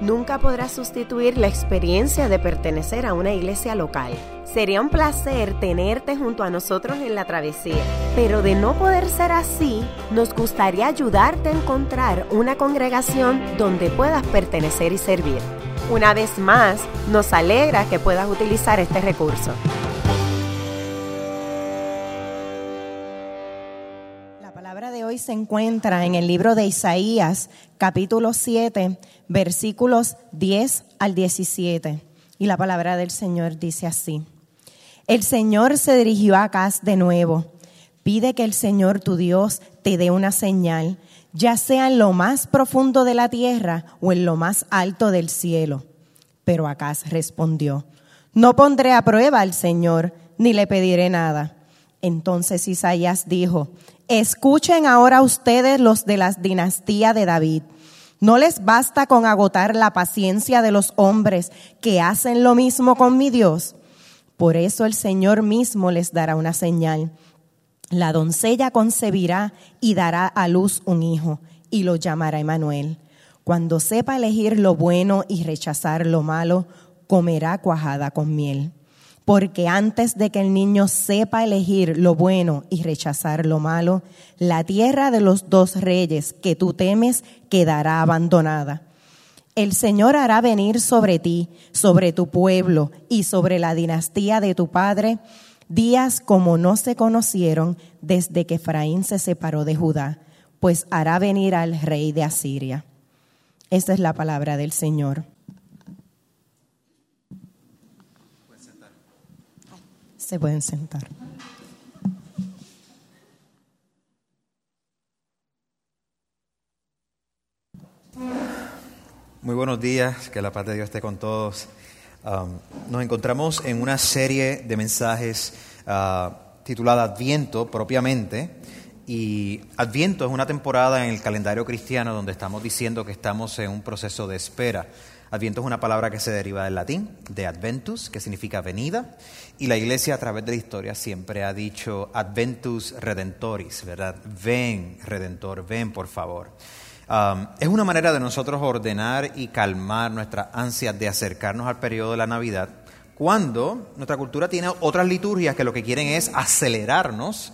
nunca podrá sustituir la experiencia de pertenecer a una iglesia local. Sería un placer tenerte junto a nosotros en la travesía, pero de no poder ser así, nos gustaría ayudarte a encontrar una congregación donde puedas pertenecer y servir. Una vez más, nos alegra que puedas utilizar este recurso. La palabra de hoy se encuentra en el libro de Isaías, capítulo 7, versículos 10 al 17. Y la palabra del Señor dice así. El Señor se dirigió a Acaz de nuevo. Pide que el Señor tu Dios te dé una señal, ya sea en lo más profundo de la tierra o en lo más alto del cielo. Pero Acaz respondió, no pondré a prueba al Señor, ni le pediré nada. Entonces Isaías dijo, escuchen ahora ustedes los de la dinastía de David. ¿No les basta con agotar la paciencia de los hombres que hacen lo mismo con mi Dios? Por eso el Señor mismo les dará una señal. La doncella concebirá y dará a luz un hijo y lo llamará Emanuel. Cuando sepa elegir lo bueno y rechazar lo malo, comerá cuajada con miel porque antes de que el niño sepa elegir lo bueno y rechazar lo malo, la tierra de los dos reyes que tú temes quedará abandonada. El Señor hará venir sobre ti, sobre tu pueblo y sobre la dinastía de tu padre, días como no se conocieron desde que Efraín se separó de Judá, pues hará venir al rey de Asiria. Esta es la palabra del Señor. Se pueden sentar. Muy buenos días, que la paz de Dios esté con todos. Um, nos encontramos en una serie de mensajes uh, titulada Adviento propiamente. Y Adviento es una temporada en el calendario cristiano donde estamos diciendo que estamos en un proceso de espera. Adviento es una palabra que se deriva del latín, de adventus, que significa venida, y la iglesia a través de la historia siempre ha dicho adventus redentoris, ¿verdad? Ven, redentor, ven por favor. Es una manera de nosotros ordenar y calmar nuestras ansias de acercarnos al periodo de la Navidad, cuando nuestra cultura tiene otras liturgias que lo que quieren es acelerarnos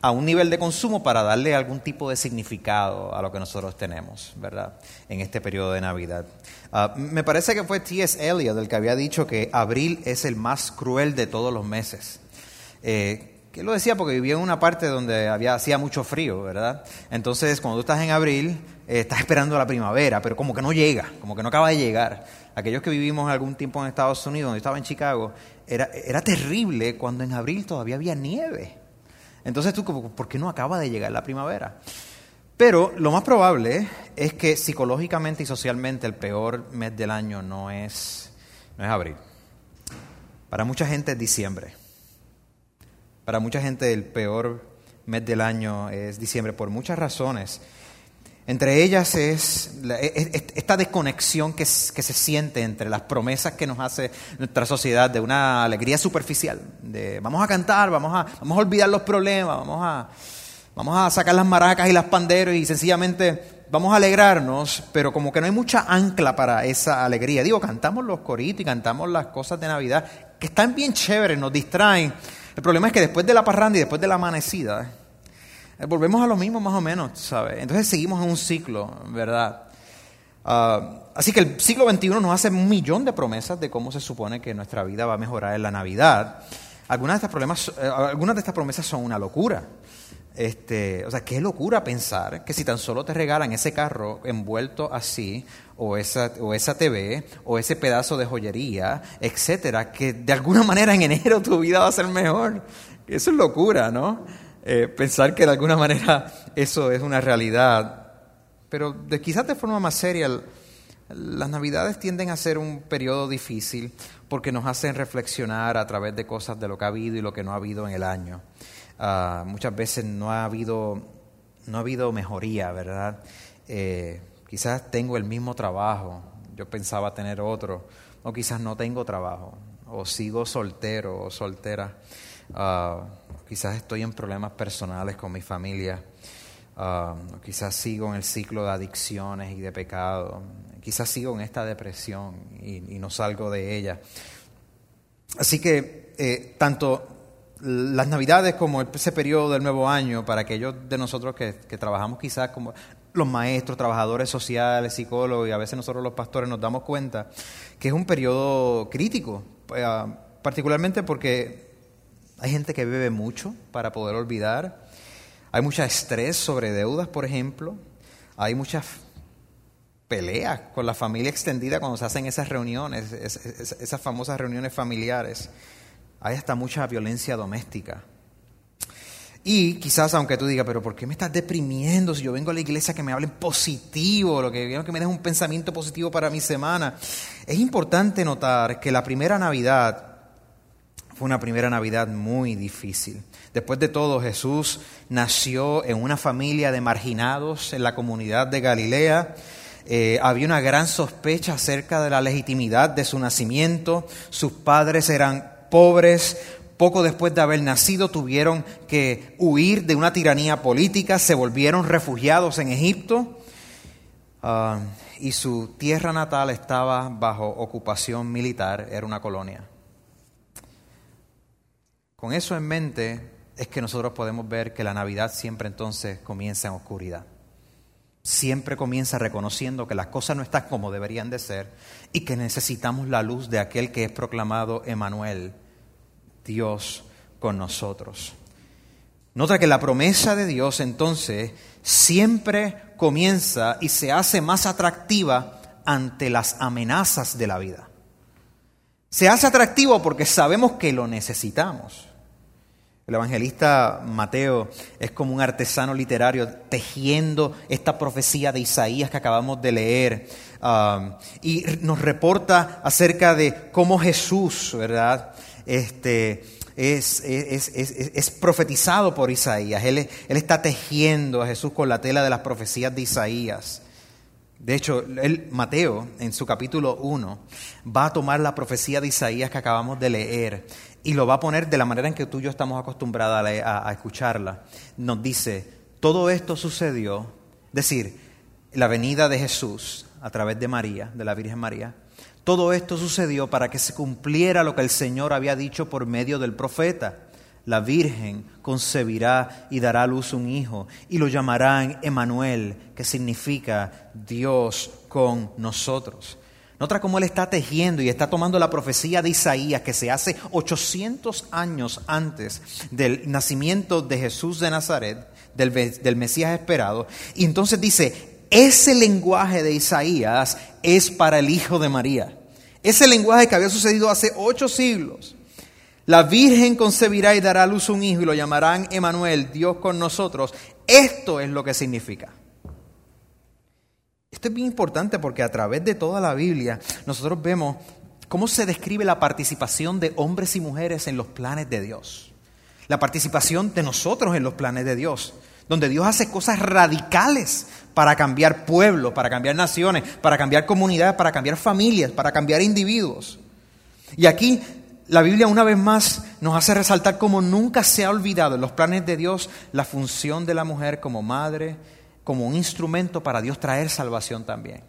a un nivel de consumo para darle algún tipo de significado a lo que nosotros tenemos, ¿verdad? En este periodo de Navidad. Ah, me parece que fue T.S. Eliot el que había dicho que abril es el más cruel de todos los meses. Eh, que lo decía porque vivía en una parte donde había, hacía mucho frío, ¿verdad? Entonces, cuando tú estás en abril, eh, estás esperando la primavera, pero como que no llega, como que no acaba de llegar. Aquellos que vivimos algún tiempo en Estados Unidos, donde estaba en Chicago, era, era terrible cuando en abril todavía había nieve. Entonces tú, ¿por qué no acaba de llegar la primavera? Pero lo más probable es que psicológicamente y socialmente el peor mes del año no es, no es abril. Para mucha gente es diciembre. Para mucha gente el peor mes del año es diciembre por muchas razones. Entre ellas es esta desconexión que, se siente entre las promesas que nos hace nuestra sociedad de una alegría superficial, de vamos a cantar, vamos a, vamos a olvidar los problemas, vamos a, vamos a sacar las maracas y las panderos y sencillamente vamos a alegrarnos, pero como que no hay mucha ancla para esa alegría. Digo, cantamos los coritos y cantamos las cosas de Navidad, que están bien chéveres, nos distraen. El problema es que después de la parranda y después de la amanecida, volvemos a lo mismo más o menos, ¿sabes? Entonces seguimos en un ciclo, ¿verdad? Ah, así que el siglo XXI nos hace un millón de promesas de cómo se supone que nuestra vida va a mejorar en la Navidad. Algunas de estas, problemas, eh, algunas de estas promesas son una locura. Este, o sea, qué locura pensar que si tan solo te regalan ese carro envuelto así, o esa, o esa TV, o ese pedazo de joyería, etcétera, que de alguna manera en enero tu vida va a ser mejor. Eso es locura, ¿no? Eh, pensar que de alguna manera eso es una realidad. Pero de, quizás de forma más seria, las navidades tienden a ser un periodo difícil porque nos hacen reflexionar a través de cosas de lo que ha habido y lo que no ha habido en el año. Ah, muchas veces no ha habido, no ha habido mejoría, ¿verdad? Eh, quizás tengo el mismo trabajo, yo pensaba tener otro, o quizás no tengo trabajo, o sigo soltero o soltera, ah, quizás estoy en problemas personales con mi familia, ah, quizás sigo en el ciclo de adicciones y de pecado, quizás sigo en esta depresión y, no salgo de ella. Así que eh, tanto las navidades como ese periodo del nuevo año, para aquellos de nosotros que, trabajamos quizás como los maestros, trabajadores sociales, psicólogos y a veces nosotros los pastores nos damos cuenta que es un periodo crítico, eh, particularmente porque hay gente que bebe mucho para poder olvidar, hay mucho estrés sobre deudas, por ejemplo, hay muchas peleas con la familia extendida cuando se hacen esas reuniones, esas famosas reuniones familiares hay hasta mucha violencia doméstica. Y quizás, aunque tú digas, pero ¿por qué me estás deprimiendo si yo vengo a la iglesia que me hablen positivo, lo que que me den un pensamiento positivo para mi semana? Es importante notar que la primera Navidad fue una primera Navidad muy difícil. Después de todo, Jesús nació en una familia de marginados en la comunidad de Galilea. Eh, había una gran sospecha acerca de la legitimidad de su nacimiento. Sus padres eran pobres, poco después de haber nacido tuvieron que huir de una tiranía política, se volvieron refugiados en Egipto ah, y su tierra natal estaba bajo ocupación militar, era una colonia. Con eso en mente es que nosotros podemos ver que la Navidad siempre entonces comienza en oscuridad. Siempre comienza reconociendo que las cosas no están como deberían de ser y que necesitamos la luz de aquel que es proclamado Emanuel, Dios con nosotros. Nota que la promesa de Dios entonces siempre comienza y se hace más atractiva ante las amenazas de la vida. Se hace atractivo porque sabemos que lo necesitamos. El evangelista Mateo es como un artesano literario tejiendo esta profecía de Isaías que acabamos de leer um, y nos reporta acerca de cómo Jesús, ¿verdad? Este, es, es, es, es, profetizado por Isaías. Él, él está tejiendo a Jesús con la tela de las profecías de Isaías. De hecho, él, Mateo, en su capítulo 1, va a tomar la profecía de Isaías que acabamos de leer y lo va a poner de la manera en que tú y yo estamos acostumbrados a, escucharla. Nos dice, todo esto sucedió, es decir, la venida de Jesús a través de María, de la Virgen María, todo esto sucedió para que se cumpliera lo que el Señor había dicho por medio del profeta. La Virgen concebirá y dará a luz un hijo y lo llamarán Emanuel, que significa Dios con nosotros. Nota cómo él está tejiendo y está tomando la profecía de Isaías que se hace 800 años antes del nacimiento de Jesús de Nazaret, del, del Mesías esperado. Y entonces dice, ese lenguaje de Isaías es para el Hijo de María. Ese lenguaje que había sucedido hace ocho siglos. La Virgen concebirá y dará a luz un hijo y lo llamarán Emanuel, Dios con nosotros. Esto es lo que significa. Esto es bien importante porque a través de toda la Biblia nosotros vemos cómo se describe la participación de hombres y mujeres en los planes de Dios. La participación de nosotros en los planes de Dios, donde Dios hace cosas radicales para cambiar pueblos, para cambiar naciones, para cambiar comunidades, para cambiar familias, para cambiar individuos. Y aquí la Biblia una vez más nos hace resaltar cómo nunca se ha olvidado en los planes de Dios la función de la mujer como madre, como un instrumento para Dios traer salvación también.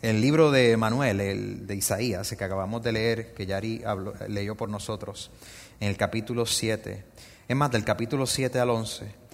El libro de Manuel, el de Isaías, que acabamos de leer, que Yari leyó por nosotros, en el capítulo 7, es más, del capítulo 7 al 11,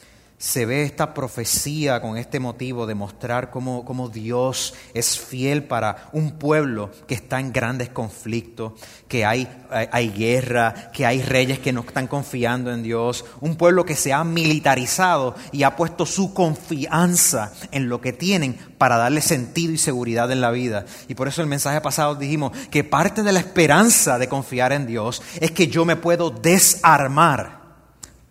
se ve esta profecía con este motivo de mostrar cómo, cómo, Dios es fiel para un pueblo que está en grandes conflictos, que hay, hay, guerra, que hay reyes que no están confiando en Dios, un pueblo que se ha militarizado y ha puesto su confianza en lo que tienen para darle sentido y seguridad en la vida. Y por eso el mensaje pasado dijimos que parte de la esperanza de confiar en Dios es que yo me puedo desarmar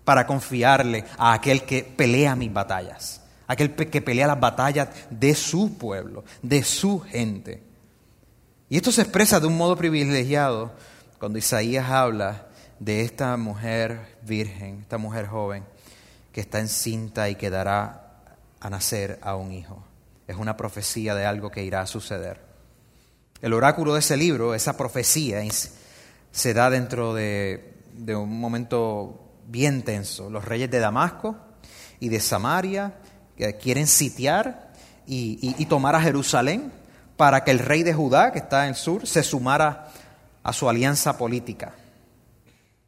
para confiarle a aquel que pelea mis batallas, aquel que pelea las batallas de su pueblo, de su gente. Y esto se expresa de un modo privilegiado cuando Isaías habla de esta mujer virgen, esta mujer joven que está encinta y que dará a nacer a un hijo. Es una profecía de algo que irá a suceder. El oráculo de ese libro, esa profecía, se da dentro de, un momento bien tenso. Los reyes de Damasco y de Samaria quieren sitiar y tomar a Jerusalén para que el rey de Judá, que está en el sur, se sumara a su alianza política.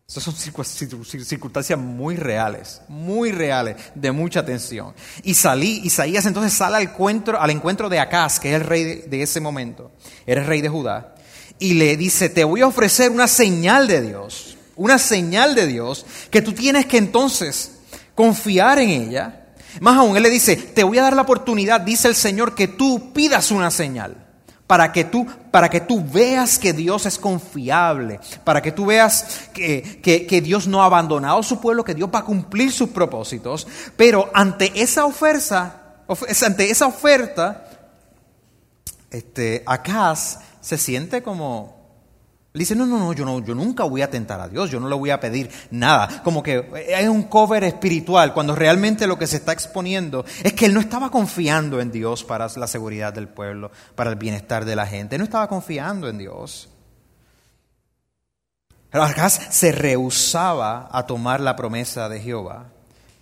Esas son circunstancias muy reales, muy reales, de mucha tensión. Y salí, Isaías entonces sale al encuentro, al encuentro de Acaz, que es el rey de, ese momento, era el rey de Judá, y le dice, te voy a ofrecer una señal de Dios, una señal de Dios, que tú tienes que entonces confiar en ella. Más aún, él le dice, te voy a dar la oportunidad, dice el Señor, que tú pidas una señal para que tú, para que tú veas que Dios es confiable, para que tú veas que, que, Dios no ha abandonado a su pueblo, que Dios va a cumplir sus propósitos. Pero ante esa oferta, ante esa oferta, este, Acaz se siente como, le dice, no, no, no yo, no, yo nunca voy a tentar a Dios, yo no le voy a pedir nada. Como que es un cover espiritual, cuando realmente lo que se está exponiendo es que él no estaba confiando en Dios para la seguridad del pueblo, para el bienestar de la gente, él no estaba confiando en Dios. Acaz se rehusaba a tomar la promesa de Jehová.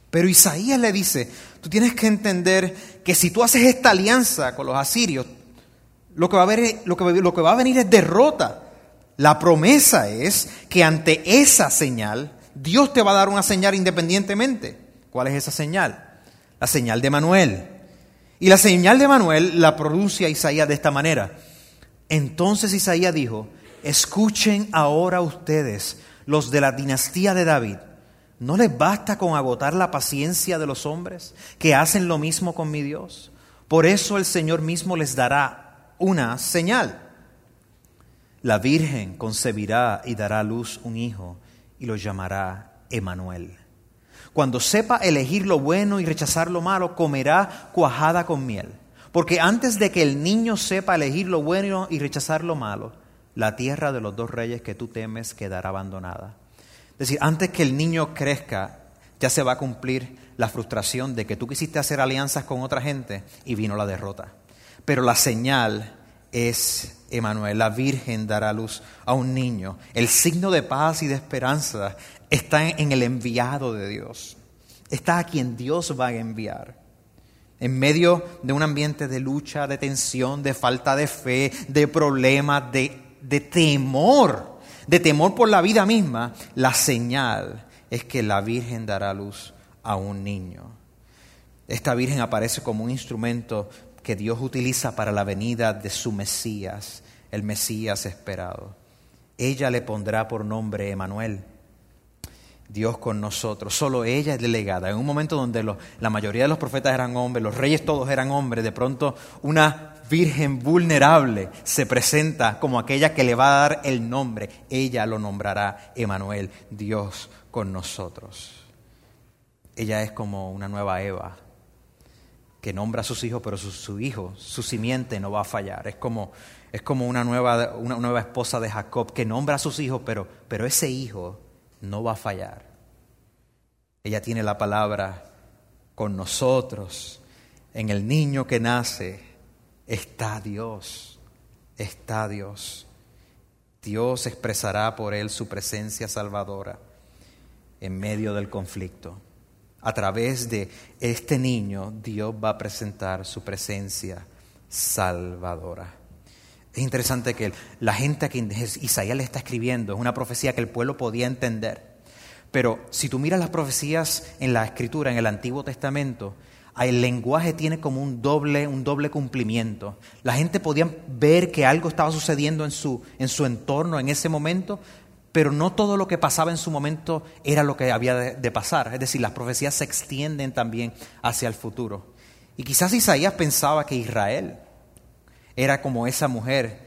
Pero Isaías le dice, tú tienes que entender que si tú haces esta alianza con los asirios, lo que va a, haber, lo que, lo que va a venir es derrota. La promesa es que ante esa señal, Dios te va a dar una señal independientemente. ¿Cuál es esa señal? La señal de Manuel. Y la señal de Manuel la pronuncia Isaías de esta manera. Entonces Isaías dijo, escuchen ahora ustedes, los de la dinastía de David. ¿No les basta con agotar la paciencia de los hombres que hacen lo mismo con mi Dios? Por eso el Señor mismo les dará una señal. La Virgen concebirá y dará a luz un hijo y lo llamará Emanuel. Cuando sepa elegir lo bueno y rechazar lo malo, comerá cuajada con miel. Porque antes de que el niño sepa elegir lo bueno y rechazar lo malo, la tierra de los dos reyes que tú temes quedará abandonada. Es decir, antes que el niño crezca, ya se va a cumplir la frustración de que tú quisiste hacer alianzas con otra gente y vino la derrota. Pero la señal es Emanuel, la Virgen dará luz a un niño. El signo de paz y de esperanza está en el enviado de Dios. Está a quien Dios va a enviar. En medio de un ambiente de lucha, de tensión, de falta de fe, de problemas, de, de temor, de temor por la vida misma, la señal es que la Virgen dará luz a un niño. Esta Virgen aparece como un instrumento que Dios utiliza para la venida de su Mesías, el Mesías esperado. Ella le pondrá por nombre Emanuel, Dios con nosotros. Solo ella es delegada. En un momento donde la mayoría de los profetas eran hombres, los reyes todos eran hombres, de pronto una virgen vulnerable se presenta como aquella que le va a dar el nombre. Ella lo nombrará Emanuel, Dios con nosotros. Ella es como una nueva Eva, que nombra a sus hijos, pero su, hijo, su simiente no va a fallar. Es como, es como una, nueva, una nueva esposa de Jacob que nombra a sus hijos, pero, pero ese hijo no va a fallar. Ella tiene la palabra con nosotros. En el niño que nace está Dios, está Dios. Dios expresará por él su presencia salvadora en medio del conflicto a través de este niño, Dios va a presentar su presencia salvadora. Es interesante que la gente a quien Isaías le está escribiendo es una profecía que el pueblo podía entender. Pero si tú miras las profecías en la escritura, en el Antiguo Testamento, el lenguaje tiene como un doble, un doble cumplimiento. La gente podía ver que algo estaba sucediendo en su, en su entorno en ese momento, pero no todo lo que pasaba en su momento era lo que había de, pasar. Es decir, las profecías se extienden también hacia el futuro. Y quizás Isaías pensaba que Israel era como esa mujer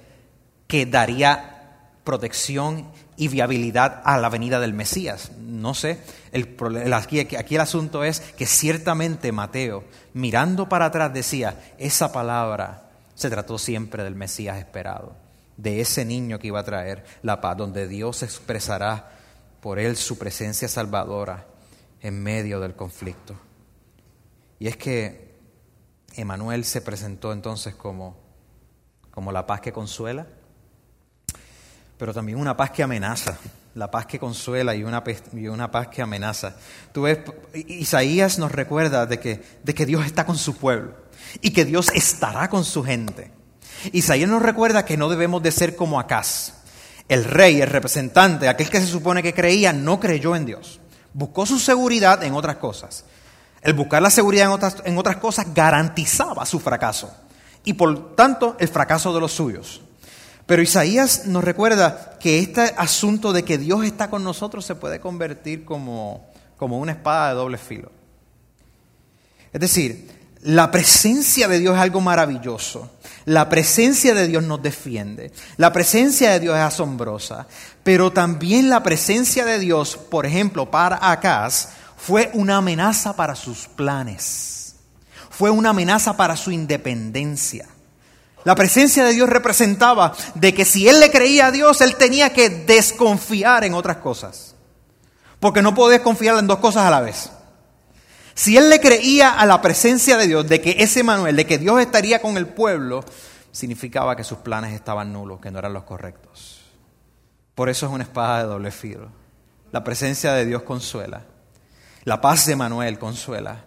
que daría protección y viabilidad a la venida del Mesías. No sé, el, aquí, aquí el asunto es que ciertamente Mateo, mirando para atrás, decía, esa palabra se trató siempre del Mesías esperado de ese niño que iba a traer la paz, donde Dios expresará por él su presencia salvadora en medio del conflicto. Y es que Emanuel se presentó entonces como, como la paz que consuela, pero también una paz que amenaza, la paz que consuela y una, y una paz que amenaza. Isaías nos recuerda de que, de que Dios está con su pueblo y que Dios estará con su gente. Isaías nos recuerda que no debemos de ser como Acaz. El rey, el representante, aquel que se supone que creía, no creyó en Dios. Buscó su seguridad en otras cosas. El buscar la seguridad en otras, en otras cosas garantizaba su fracaso y por tanto el fracaso de los suyos. Pero Isaías nos recuerda que este asunto de que Dios está con nosotros se puede convertir como, como una espada de doble filo. Es decir, la presencia de Dios es algo maravilloso. La presencia de Dios nos defiende. La presencia de Dios es asombrosa. Pero también la presencia de Dios, por ejemplo, para Acaz, fue una amenaza para sus planes. Fue una amenaza para su independencia. La presencia de Dios representaba de que si él le creía a Dios, él tenía que desconfiar en otras cosas. Porque no podía confiar en dos cosas a la vez. Si él le creía a la presencia de Dios, de que ese Manuel, de que Dios estaría con el pueblo, significaba que sus planes estaban nulos, que no eran los correctos. Por eso es una espada de doble filo. La presencia de Dios consuela. La paz de Manuel consuela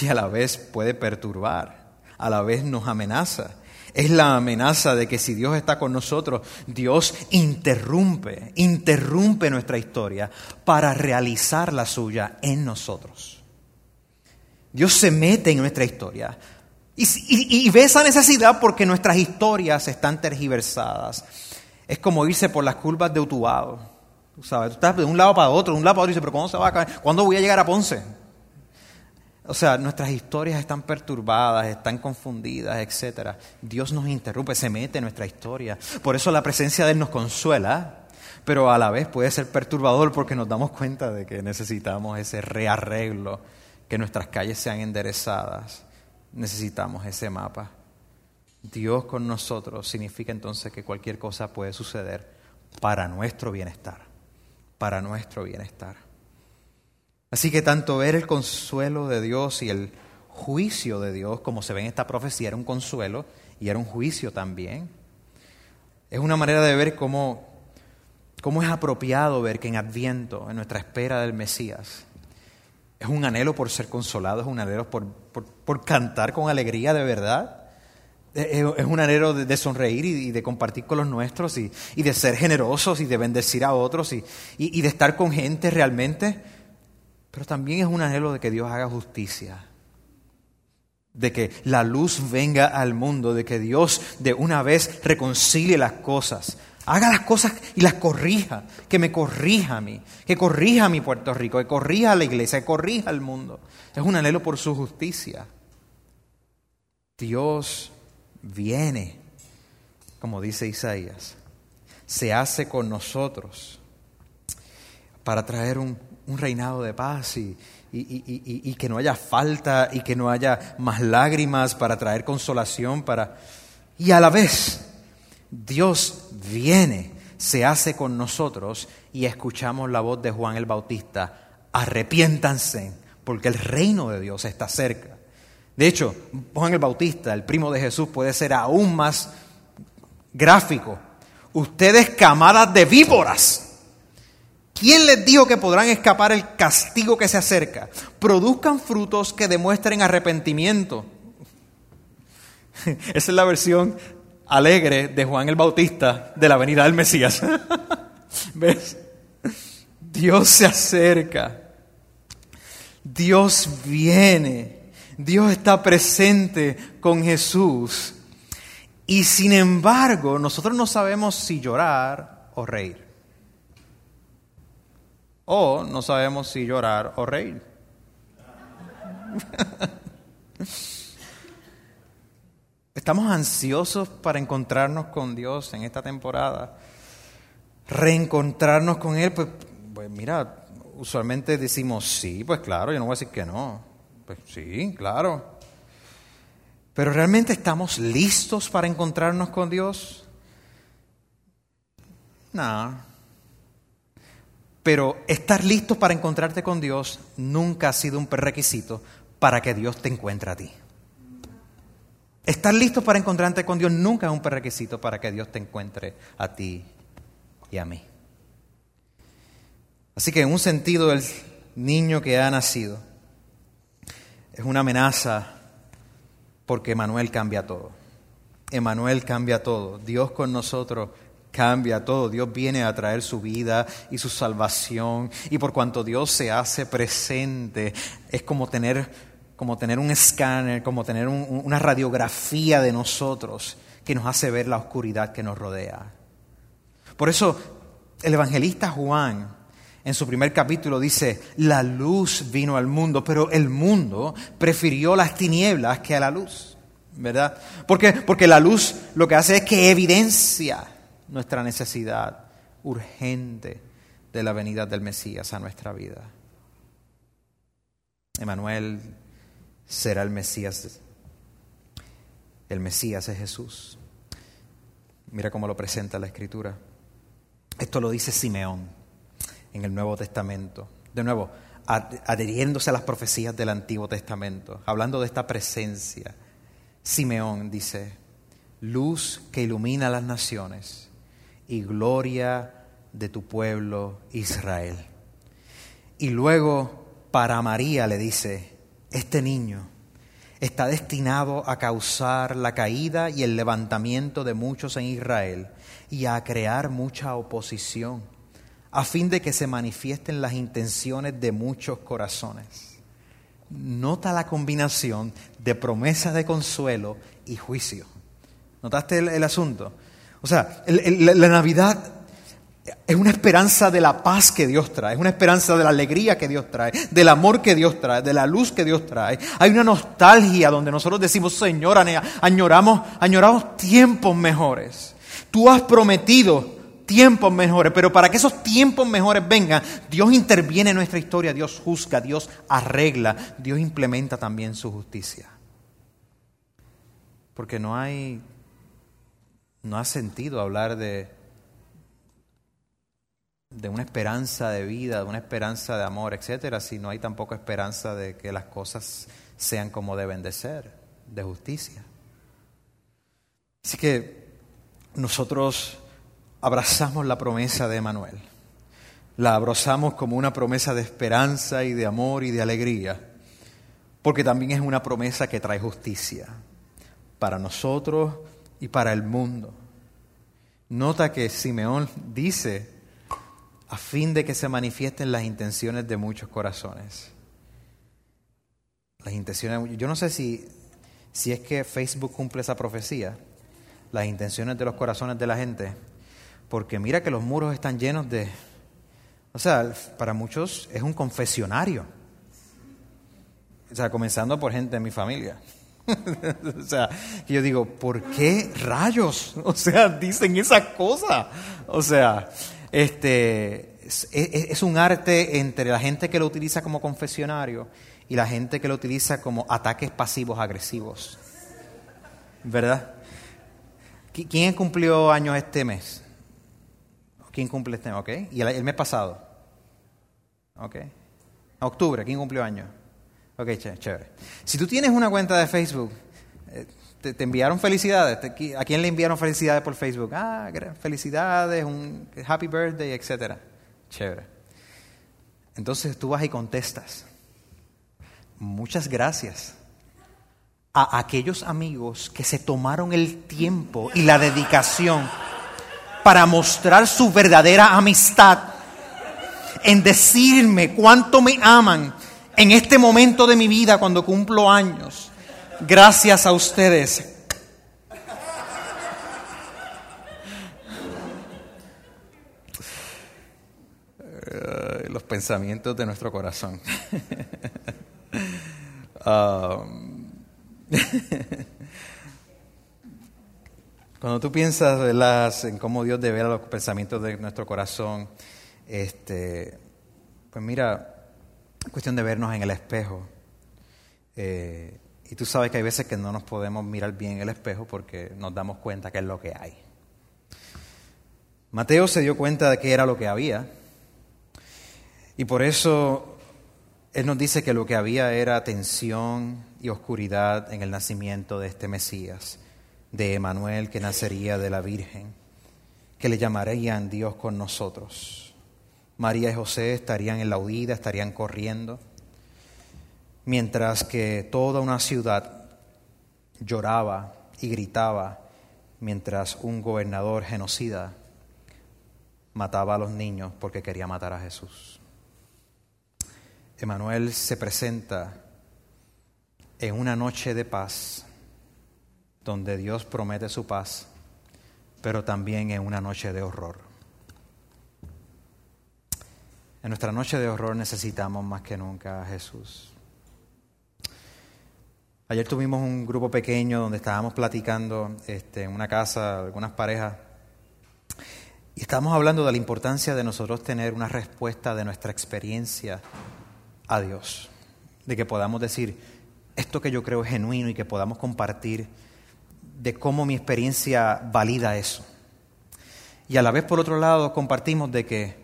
y a la vez puede perturbar, a la vez nos amenaza. Es la amenaza de que si Dios está con nosotros, Dios interrumpe, interrumpe nuestra historia para realizar la suya en nosotros. Dios se mete en nuestra historia y, ve esa necesidad porque nuestras historias están tergiversadas. Es como irse por las curvas de Utuado. Sabes, tú estás de un lado para otro, de un lado para otro, y dices, pero ¿cuándo se va a? ¿Cuándo voy a llegar a Ponce? O sea, nuestras historias están perturbadas, están confundidas, etc. Dios nos interrumpe, se mete en nuestra historia. Por eso la presencia de Él nos consuela, pero a la vez puede ser perturbador porque nos damos cuenta de que necesitamos ese rearreglo, que nuestras calles sean enderezadas. Necesitamos ese mapa. Dios con nosotros significa entonces que cualquier cosa puede suceder para nuestro bienestar para nuestro bienestar. Así que tanto ver el consuelo de Dios y el juicio de Dios, como se ve en esta profecía, era un consuelo y era un juicio también. Es una manera de ver cómo, cómo es apropiado ver que en Adviento, en nuestra espera del Mesías, es un anhelo por ser consolado, es un anhelo por, por cantar con alegría de verdad. Es un anhelo de, sonreír y, de compartir con los nuestros y, de ser generosos y de bendecir a otros y de estar con gente realmente. Pero también es un anhelo de que Dios haga justicia, de que la luz venga al mundo, de que Dios de una vez reconcilie las cosas, haga las cosas y las corrija, que me corrija a mí, que corrija a mi Puerto Rico, que corrija a la iglesia, que corrija al mundo. Es un anhelo por su justicia. Dios viene, como dice Isaías, se hace con nosotros para traer un, reinado de paz y, y, que no haya falta y que no haya más lágrimas, para traer consolación, para... Y a la vez, Dios viene, se hace con nosotros y escuchamos la voz de Juan el Bautista, arrepiéntanse, porque el reino de Dios está cerca. De hecho, Juan el Bautista, el primo de Jesús, puede ser aún más gráfico. Ustedes camadas de víboras. ¿Quién les dijo que podrán escapar el castigo que se acerca? Produzcan frutos que demuestren arrepentimiento. Esa es la versión alegre de Juan el Bautista de la venida del Mesías. ¿Ves? Dios se acerca. Dios viene. Dios está presente con Jesús y sin embargo nosotros no sabemos si llorar o reír. O no sabemos si llorar o reír. Estamos ansiosos para encontrarnos con Dios en esta temporada. Reencontrarnos con Él, pues, pues mira, usualmente decimos sí, pues claro, yo no voy a decir que no. Pues sí, claro. Pero realmente estamos listos para encontrarnos con Dios? No. Pero estar listos para encontrarte con Dios nunca ha sido un prerequisito para que Dios te encuentre a ti. Estar listo para encontrarte con Dios nunca es un prerequisito para que Dios te encuentre a ti y a mí. Así que en un sentido el niño que ha nacido es una amenaza porque Emanuel cambia todo. Emanuel cambia todo. Dios con nosotros cambia todo. Dios viene a traer su vida y su salvación. Y por cuanto Dios se hace presente, es como tener, como tener un escáner, como tener una radiografía de nosotros que nos hace ver la oscuridad que nos rodea. Por eso el evangelista Juan en su primer capítulo dice, la luz vino al mundo, pero el mundo prefirió las tinieblas que a la luz, ¿verdad? Porque, porque la luz lo que hace es que evidencia nuestra necesidad urgente de la venida del Mesías a nuestra vida. Emanuel será el Mesías. El Mesías es Jesús. Mira cómo lo presenta la Escritura. Esto lo dice Simeón en el Nuevo Testamento. De nuevo, adheriéndose a las profecías del Antiguo Testamento, hablando de esta presencia. Simeón dice, luz que ilumina las naciones y gloria de tu pueblo Israel. Y luego para María le dice, este niño está destinado a causar la caída y el levantamiento de muchos en Israel y a crear mucha oposición, a fin de que se manifiesten las intenciones de muchos corazones. Nota la combinación de promesa de consuelo y juicio. ¿Notaste el, asunto? O sea, la Navidad es una esperanza de la paz que Dios trae, es una esperanza de la alegría que Dios trae, del amor que Dios trae, de la luz que Dios trae. Hay una nostalgia donde nosotros decimos, Señor, añoramos, tiempos mejores. Tú has prometido tiempos mejores, pero para que esos tiempos mejores vengan, Dios interviene en nuestra historia, Dios juzga, Dios arregla, Dios implementa también su justicia. Porque no hay no ha sentido hablar de, de una esperanza de vida, de una esperanza de amor, etcétera, si no hay tampoco esperanza de que las cosas sean como deben de ser, de justicia. Así que nosotros abrazamos la promesa de Emanuel. La abrazamos como una promesa de esperanza y de amor y de alegría, porque también es una promesa que trae justicia para nosotros y para el mundo. Nota que Simeón dice, a fin de que se manifiesten las intenciones de muchos corazones. Las intenciones, yo no sé si, si es que Facebook cumple esa profecía, las intenciones de los corazones de la gente, porque mira que los muros están llenos de, o sea, para muchos es un confesionario. O sea, comenzando por gente de mi familia. o sea, yo digo, ¿por qué rayos? O sea, dicen esa cosa. O sea, este es, un arte entre la gente que lo utiliza como confesionario y la gente que lo utiliza como ataques pasivos agresivos. ¿Verdad? ¿Quién cumplió años este mes? ¿Quién cumple este mes? ¿Ok? ¿Y el, mes pasado? ¿Ok? Octubre, ¿quién cumplió años? Ok, chévere. Si tú tienes una cuenta de Facebook, eh, te, enviaron felicidades. ¿A quién le enviaron felicidades por Facebook? Ah, felicidades, un happy birthday, etc. Chévere. Entonces tú vas y contestas. Muchas gracias a aquellos amigos que se tomaron el tiempo y la dedicación para mostrar su verdadera amistad en decirme cuánto me aman en este momento de mi vida cuando cumplo años, gracias a ustedes. Los pensamientos de nuestro corazón. Um, cuando tú piensas en cómo Dios debe los pensamientos de nuestro corazón, este, pues mira, cuestión de vernos en el espejo. Eh, y tú sabes que hay veces que no nos podemos mirar bien en el espejo porque nos damos cuenta que es lo que hay. Mateo se dio cuenta de que era lo que había. Y por eso él nos dice que lo que había era tensión y oscuridad en el nacimiento de este Mesías, de Emanuel que nacería de la Virgen, que le llamarían Dios con nosotros. María y José estarían en la huida, estarían corriendo, mientras que toda una ciudad lloraba y gritaba mientras un gobernador genocida mataba a los niños porque quería matar a Jesús. Emanuel se presenta en una noche de paz, donde Dios promete su paz, pero también en una noche de horror. En nuestra noche de horror necesitamos más que nunca a Jesús. Ayer tuvimos un grupo pequeño donde estábamos platicando este, en una casa, algunas parejas, y estábamos hablando de la importancia de nosotros tener una respuesta de nuestra experiencia a Dios, de que podamos decir, esto que yo creo es genuino y que podamos compartir de cómo mi experiencia valida eso. Y a la vez, por otro lado, compartimos de que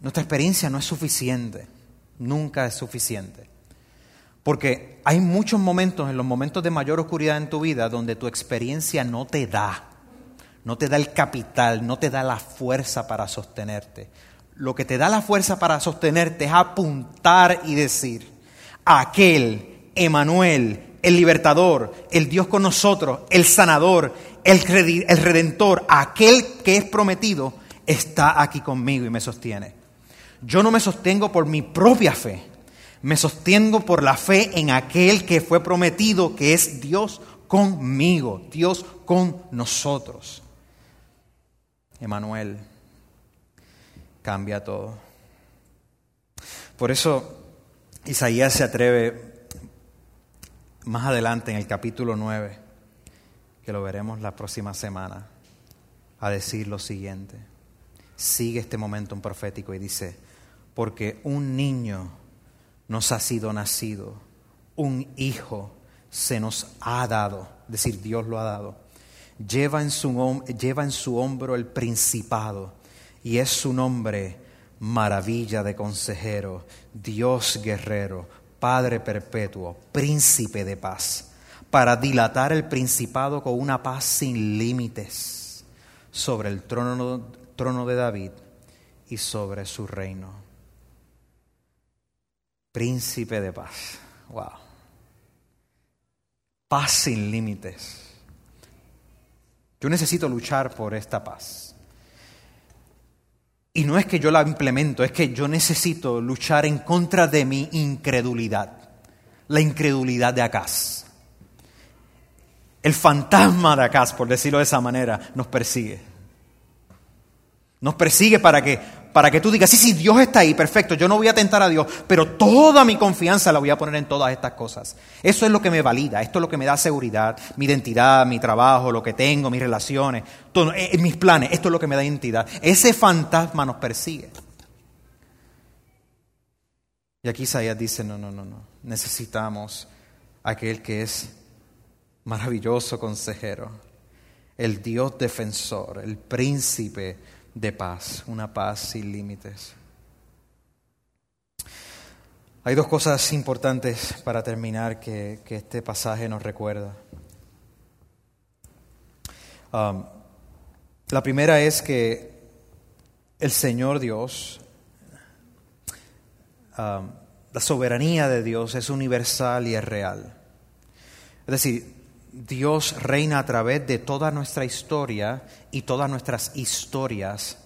nuestra experiencia no es suficiente, nunca es suficiente. Porque hay muchos momentos, en los momentos de mayor oscuridad en tu vida, donde tu experiencia no te da, no te da el capital, no te da la fuerza para sostenerte. Lo que te da la fuerza para sostenerte es apuntar y decir, aquel Emanuel, el libertador, el Dios con nosotros, el sanador, el, el redentor, aquel que es prometido, está aquí conmigo y me sostiene. Yo no me sostengo por mi propia fe, me sostengo por la fe en aquel que fue prometido, que es Dios conmigo, Dios con nosotros. Emanuel cambia todo. Por eso Isaías se atreve más adelante en el capítulo 9, que lo veremos la próxima semana, a decir lo siguiente. Sigue este momento un profético y dice, porque un niño nos ha sido nacido, un hijo se nos ha dado, es decir, Dios lo ha dado. Lleva en su, lleva en su hombro el principado y es su nombre maravilla de consejero, Dios guerrero, Padre perpetuo, príncipe de paz, para dilatar el principado con una paz sin límites sobre el trono, trono de David y sobre su reino. Príncipe de paz. Wow. Paz sin límites. Yo necesito luchar por esta paz. Y no es que yo la implemento, es que yo necesito luchar en contra de mi incredulidad, la incredulidad de Acaz. El fantasma de Acaz, por decirlo de esa manera, nos persigue. Nos persigue para que, para que tú digas, sí, sí, Dios está ahí, perfecto, yo no voy a tentar a Dios, pero toda mi confianza la voy a poner en todas estas cosas. Eso es lo que me valida, esto es lo que me da seguridad, mi identidad, mi trabajo, lo que tengo, mis relaciones, todo, eh, mis planes, esto es lo que me da identidad. Ese fantasma nos persigue. Y aquí Isaías dice, no, no, no, no, necesitamos aquel que es maravilloso consejero, el Dios defensor, el príncipe de paz, una paz sin límites. Hay dos cosas importantes para terminar que, este pasaje nos recuerda. Um, la primera es que el Señor Dios, um, la soberanía de Dios es universal y es real. Es decir, Dios reina a través de toda nuestra historia y todas nuestras historias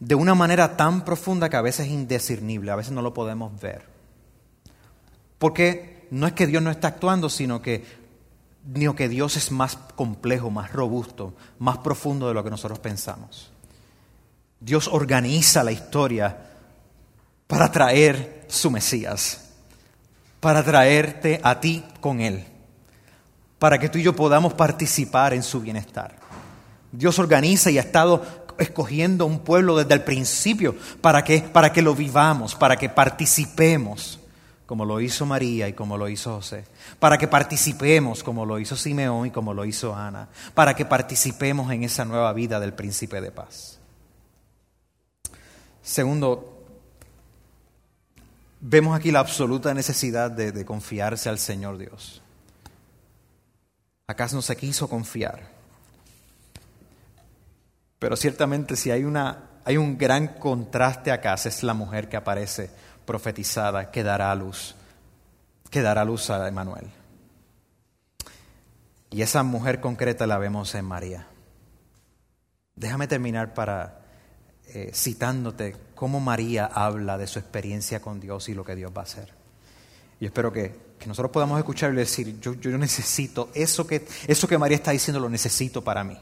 de una manera tan profunda que a veces es indiscernible, a veces no lo podemos ver. Porque no es que Dios no está actuando, sino que, que Dios es más complejo, más robusto, más profundo de lo que nosotros pensamos. Dios organiza la historia para traer su Mesías, para traerte a ti con Él para que tú y yo podamos participar en su bienestar. Dios organiza y ha estado escogiendo un pueblo desde el principio para que, para que lo vivamos, para que participemos, como lo hizo María y como lo hizo José, para que participemos como lo hizo Simeón y como lo hizo Ana, para que participemos en esa nueva vida del príncipe de paz. Segundo, vemos aquí la absoluta necesidad de, confiarse al Señor Dios. ¿Acaso no se quiso confiar? Pero ciertamente si hay, una, hay un gran contraste acá, es la mujer que aparece profetizada que dará a luz, que dará luz a Emanuel. Y esa mujer concreta la vemos en María. Déjame terminar para eh, citándote cómo María habla de su experiencia con Dios y lo que Dios va a hacer. Y espero que, que nosotros podamos escuchar y decir, yo, yo necesito, eso que, eso que María está diciendo lo necesito para mí.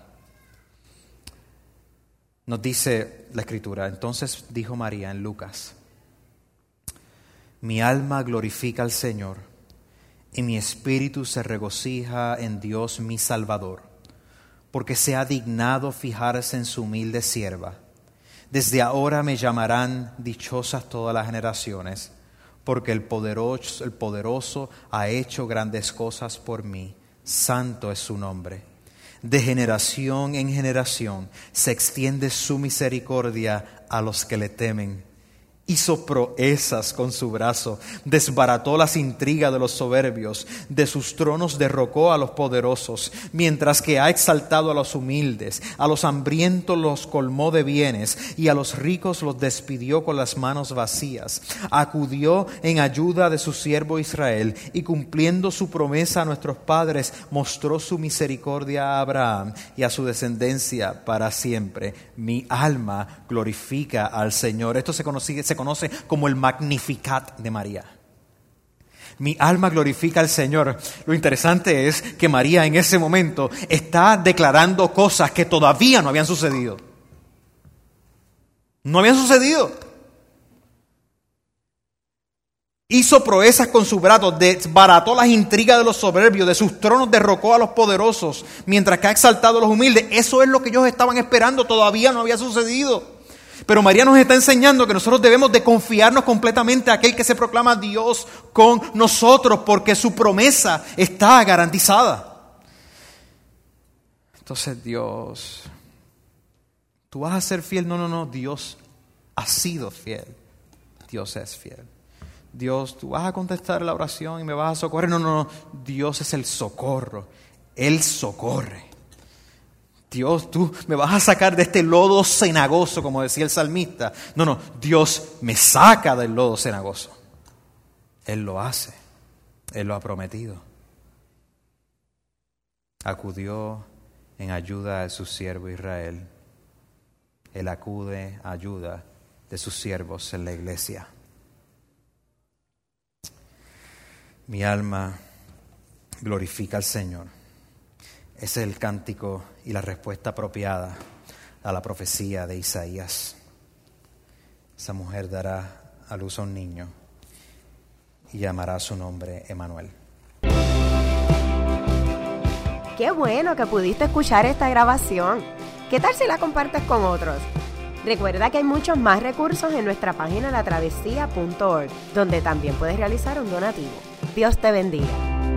Nos dice la escritura, entonces dijo María en Lucas, mi alma glorifica al Señor y mi espíritu se regocija en Dios mi Salvador, porque se ha dignado fijarse en su humilde sierva desde ahora me llamarán dichosas todas las generaciones, porque el poderoso, el poderoso ha hecho grandes cosas por mí. Santo es su nombre. De generación en generación se extiende su misericordia a los que le temen hizo proezas con su brazo, desbarató las intrigas de los soberbios, de sus tronos derrocó a los poderosos, mientras que ha exaltado a los humildes, a los hambrientos los colmó de bienes y a los ricos los despidió con las manos vacías. Acudió en ayuda de su siervo Israel y cumpliendo su promesa a nuestros padres, mostró su misericordia a Abraham y a su descendencia para siempre. Mi alma glorifica al Señor. Esto se conoce, se conoce como el Magnificat de María. Mi alma glorifica al Señor. Lo interesante es que María en ese momento está declarando cosas que todavía no habían sucedido. No habían sucedido. Hizo proezas con su brazo, desbarató las intrigas de los soberbios, de sus tronos derrocó a los poderosos, mientras que ha exaltado a los humildes. Eso es lo que ellos estaban esperando, todavía no había sucedido. Pero María nos está enseñando que nosotros debemos de confiarnos completamente a aquel que se proclama Dios con nosotros porque su promesa está garantizada. Entonces Dios, tú vas a ser fiel. No, no, no, Dios ha sido fiel. Dios es fiel. Dios, tú vas a contestar la oración y me vas a socorrer. No, no, no, Dios es el socorro. Él socorre. Dios, tú me vas a sacar de este lodo cenagoso, como decía el salmista. No, no, Dios me saca del lodo cenagoso. Él lo hace. Él lo ha prometido. Acudió en ayuda de su siervo Israel. Él acude a ayuda de sus siervos en la iglesia. Mi alma glorifica al Señor es el cántico y la respuesta apropiada a la profecía de Isaías. Esa mujer dará a luz a un niño y llamará su nombre Emanuel. Qué bueno que pudiste escuchar esta grabación. ¿Qué tal si la compartes con otros? Recuerda que hay muchos más recursos en nuestra página latravesía.org, donde también puedes realizar un donativo. Dios te bendiga.